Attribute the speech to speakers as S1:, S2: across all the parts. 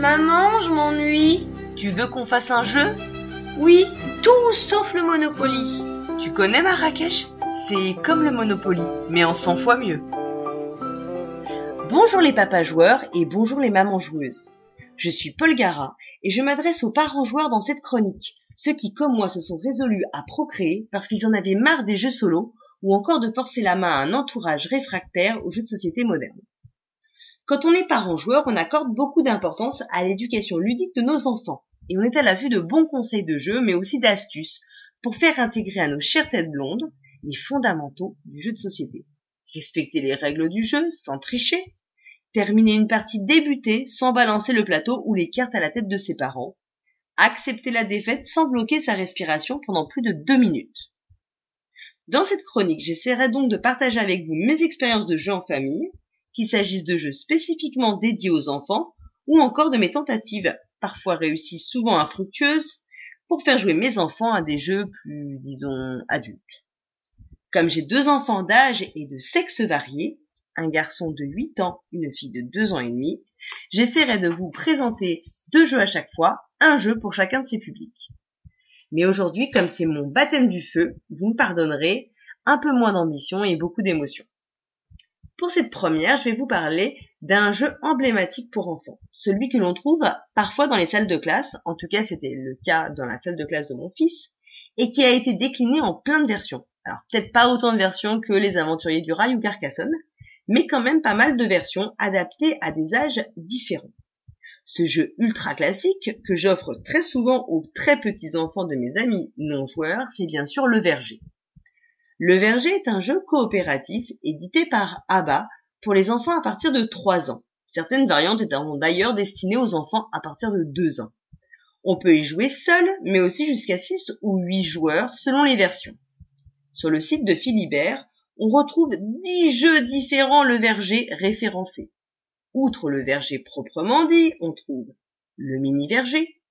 S1: Maman, je m'ennuie.
S2: Tu veux qu'on fasse un jeu?
S1: Oui, tout sauf le Monopoly.
S2: Tu connais Marrakech? C'est comme le Monopoly, mais en 100 fois mieux. Bonjour les papas joueurs et bonjour les mamans joueuses. Je suis Paul Gara et je m'adresse aux parents joueurs dans cette chronique, ceux qui comme moi se sont résolus à procréer parce qu'ils en avaient marre des jeux solo ou encore de forcer la main à un entourage réfractaire aux jeux de société modernes. Quand on est parent joueur, on accorde beaucoup d'importance à l'éducation ludique de nos enfants, et on est à la vue de bons conseils de jeu, mais aussi d'astuces, pour faire intégrer à nos chères têtes blondes les fondamentaux du jeu de société. Respecter les règles du jeu sans tricher, terminer une partie débutée sans balancer le plateau ou les cartes à la tête de ses parents, accepter la défaite sans bloquer sa respiration pendant plus de deux minutes. Dans cette chronique, j'essaierai donc de partager avec vous mes expériences de jeu en famille, qu'il s'agisse de jeux spécifiquement dédiés aux enfants ou encore de mes tentatives, parfois réussies, souvent infructueuses, pour faire jouer mes enfants à des jeux plus, disons, adultes. Comme j'ai deux enfants d'âge et de sexe variés, un garçon de 8 ans, une fille de 2 ans et demi, j'essaierai de vous présenter deux jeux à chaque fois, un jeu pour chacun de ces publics. Mais aujourd'hui, comme c'est mon baptême du feu, vous me pardonnerez, un peu moins d'ambition et beaucoup d'émotion. Pour cette première, je vais vous parler d'un jeu emblématique pour enfants, celui que l'on trouve parfois dans les salles de classe, en tout cas c'était le cas dans la salle de classe de mon fils, et qui a été décliné en plein de versions. Alors peut-être pas autant de versions que les aventuriers du rail ou Carcassonne, mais quand même pas mal de versions adaptées à des âges différents. Ce jeu ultra classique que j'offre très souvent aux très petits enfants de mes amis non joueurs, c'est bien sûr le verger. Le Verger est un jeu coopératif édité par ABBA pour les enfants à partir de 3 ans. Certaines variantes étant d'ailleurs destinées aux enfants à partir de 2 ans. On peut y jouer seul, mais aussi jusqu'à 6 ou 8 joueurs selon les versions. Sur le site de Philibert, on retrouve 10 jeux différents le verger référencés. Outre le verger proprement dit, on trouve le mini verger,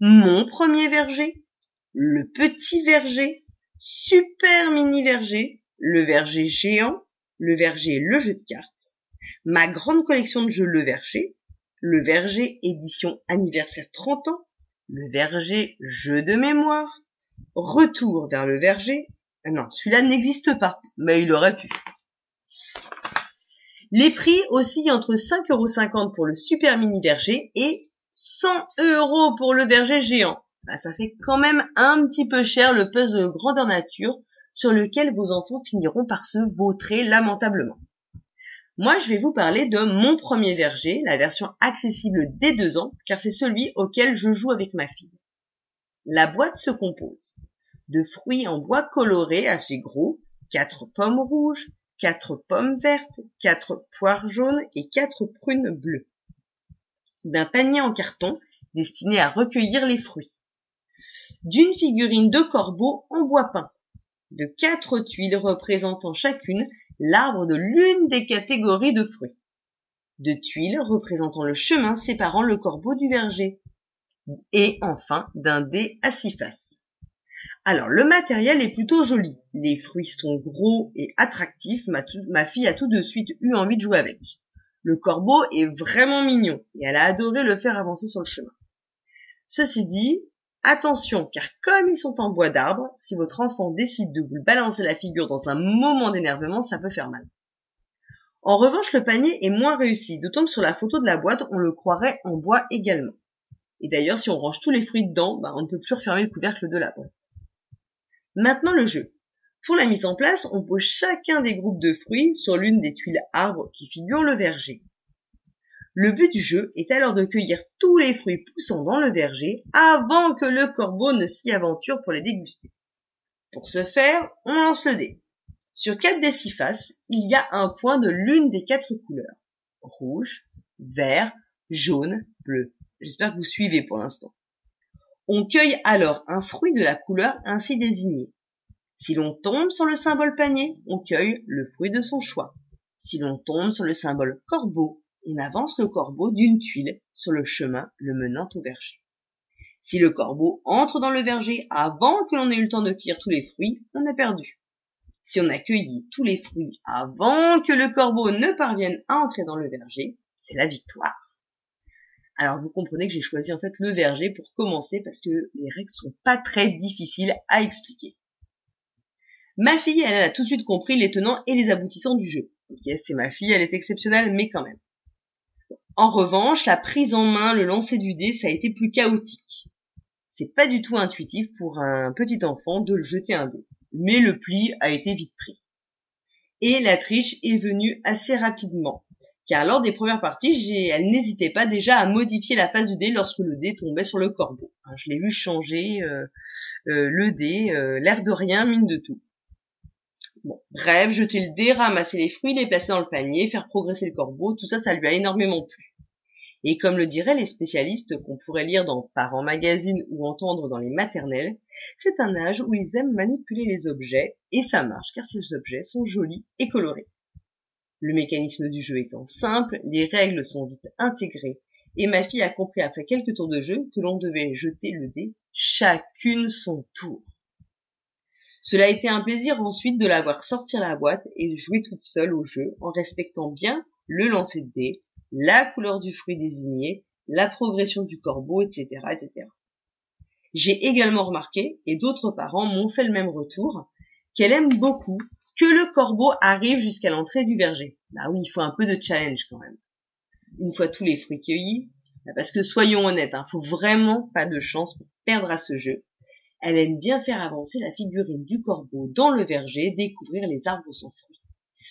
S2: mon premier verger, le petit verger, super mini verger, le verger géant, le verger le jeu de cartes, ma grande collection de jeux le verger, le verger édition anniversaire 30 ans, le verger jeu de mémoire, retour vers le verger, ah non, celui-là n'existe pas, mais il aurait pu. Les prix oscillent entre 5,50€ pour le super mini verger et 100 euros pour le verger géant. Bah, ça fait quand même un petit peu cher le puzzle de grandeur nature sur lequel vos enfants finiront par se vautrer lamentablement. Moi, je vais vous parler de mon premier verger, la version accessible dès deux ans, car c'est celui auquel je joue avec ma fille. La boîte se compose de fruits en bois coloré assez gros, quatre pommes rouges, quatre pommes vertes, quatre poires jaunes et quatre prunes bleues. D'un panier en carton destiné à recueillir les fruits d'une figurine de corbeau en bois peint, de quatre tuiles représentant chacune l'arbre de l'une des catégories de fruits, de tuiles représentant le chemin séparant le corbeau du verger, et enfin d'un dé à six faces. Alors le matériel est plutôt joli, les fruits sont gros et attractifs, ma, fille a tout de suite eu envie de jouer avec. Le corbeau est vraiment mignon et elle a adoré le faire avancer sur le chemin. Ceci dit, Attention, car comme ils sont en bois d'arbre, si votre enfant décide de vous balancer la figure dans un moment d'énervement, ça peut faire mal. En revanche, le panier est moins réussi, d'autant que sur la photo de la boîte, on le croirait en bois également. Et d'ailleurs, si on range tous les fruits dedans, bah, on ne peut plus refermer le couvercle de la boîte. Maintenant le jeu. Pour la mise en place, on pose chacun des groupes de fruits sur l'une des tuiles arbres qui figurent le verger. Le but du jeu est alors de cueillir tous les fruits poussant dans le verger avant que le corbeau ne s'y aventure pour les déguster. Pour ce faire, on lance le dé. Sur quatre des six faces, il y a un point de l'une des quatre couleurs. Rouge, vert, jaune, bleu. J'espère que vous suivez pour l'instant. On cueille alors un fruit de la couleur ainsi désignée. Si l'on tombe sur le symbole panier, on cueille le fruit de son choix. Si l'on tombe sur le symbole corbeau, on avance le corbeau d'une tuile sur le chemin le menant au verger. Si le corbeau entre dans le verger avant que l'on ait eu le temps de cueillir tous les fruits, on a perdu. Si on a cueilli tous les fruits avant que le corbeau ne parvienne à entrer dans le verger, c'est la victoire. Alors vous comprenez que j'ai choisi en fait le verger pour commencer parce que les règles sont pas très difficiles à expliquer. Ma fille, elle, a tout de suite compris les tenants et les aboutissants du jeu. Ok, c'est ma fille, elle est exceptionnelle, mais quand même. En revanche, la prise en main, le lancer du dé, ça a été plus chaotique. C'est pas du tout intuitif pour un petit enfant de le jeter un dé. Mais le pli a été vite pris. Et la triche est venue assez rapidement. Car lors des premières parties, elle n'hésitait pas déjà à modifier la face du dé lorsque le dé tombait sur le corbeau. Hein, je l'ai vu changer euh, euh, le dé, euh, l'air de rien, mine de tout. Bon, bref, jeter le dé, ramasser les fruits, les placer dans le panier, faire progresser le corbeau, tout ça, ça lui a énormément plu. Et comme le diraient les spécialistes qu'on pourrait lire dans Parents Magazine ou entendre dans les maternelles, c'est un âge où ils aiment manipuler les objets, et ça marche car ces objets sont jolis et colorés. Le mécanisme du jeu étant simple, les règles sont vite intégrées, et ma fille a compris après quelques tours de jeu que l'on devait jeter le dé chacune son tour. Cela a été un plaisir ensuite de la voir sortir la boîte et jouer toute seule au jeu en respectant bien le lancer de dés, la couleur du fruit désigné, la progression du corbeau, etc., etc. J'ai également remarqué, et d'autres parents m'ont fait le même retour, qu'elle aime beaucoup que le corbeau arrive jusqu'à l'entrée du verger. Bah oui, il faut un peu de challenge quand même. Une fois tous les fruits cueillis, bah parce que soyons honnêtes, hein, faut vraiment pas de chance pour perdre à ce jeu. Elle aime bien faire avancer la figurine du corbeau dans le verger, découvrir les arbres sans fruits.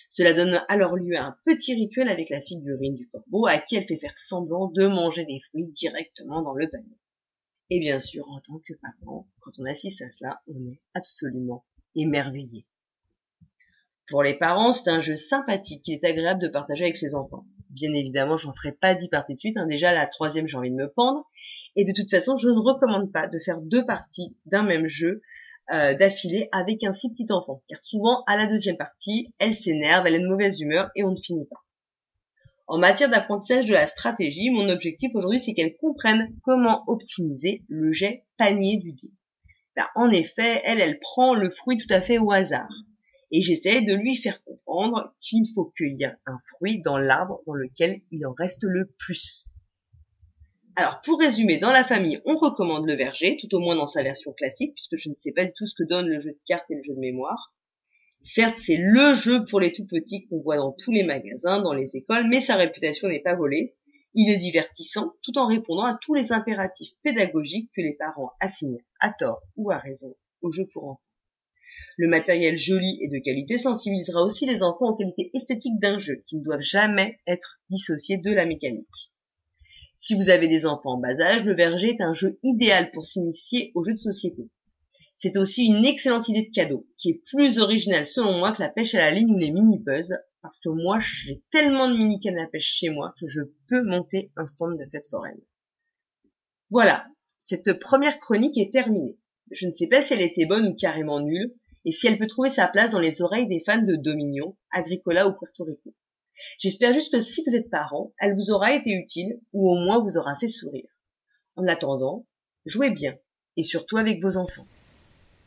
S2: Cela donne alors lieu à un petit rituel avec la figurine du corbeau à qui elle fait faire semblant de manger les fruits directement dans le panier. Et bien sûr, en tant que parent, quand on assiste à cela, on est absolument émerveillé. Pour les parents, c'est un jeu sympathique qui est agréable de partager avec ses enfants. Bien évidemment, j'en ferai pas dix parties de suite. Hein. Déjà, la troisième, j'ai envie de me pendre. Et de toute façon, je ne recommande pas de faire deux parties d'un même jeu euh, d'affilée avec un si petit enfant, car souvent à la deuxième partie, elle s'énerve, elle est de mauvaise humeur et on ne finit pas. En matière d'apprentissage de la stratégie, mon objectif aujourd'hui, c'est qu'elle comprenne comment optimiser le jet panier du dé. en effet, elle, elle prend le fruit tout à fait au hasard. Et j'essaie de lui faire comprendre qu'il faut cueillir un fruit dans l'arbre dans lequel il en reste le plus. Alors, pour résumer, dans la famille, on recommande le verger, tout au moins dans sa version classique, puisque je ne sais pas du tout ce que donne le jeu de cartes et le jeu de mémoire. Certes, c'est le jeu pour les tout petits qu'on voit dans tous les magasins, dans les écoles, mais sa réputation n'est pas volée. Il est divertissant, tout en répondant à tous les impératifs pédagogiques que les parents assignent à tort ou à raison au jeu pour enfants. Le matériel joli et de qualité sensibilisera aussi les enfants aux qualités esthétiques d'un jeu, qui ne doivent jamais être dissociés de la mécanique. Si vous avez des enfants en bas âge, le verger est un jeu idéal pour s'initier aux jeux de société. C'est aussi une excellente idée de cadeau, qui est plus originale selon moi que la pêche à la ligne ou les mini-buzz, parce que moi j'ai tellement de mini cannes à pêche chez moi que je peux monter un stand de fête foraine. Voilà, cette première chronique est terminée. Je ne sais pas si elle était bonne ou carrément nulle, et si elle peut trouver sa place dans les oreilles des fans de Dominion, Agricola ou Puerto Rico. J'espère juste que si vous êtes parent, elle vous aura été utile ou au moins vous aura fait sourire. En attendant, jouez bien et surtout avec vos enfants.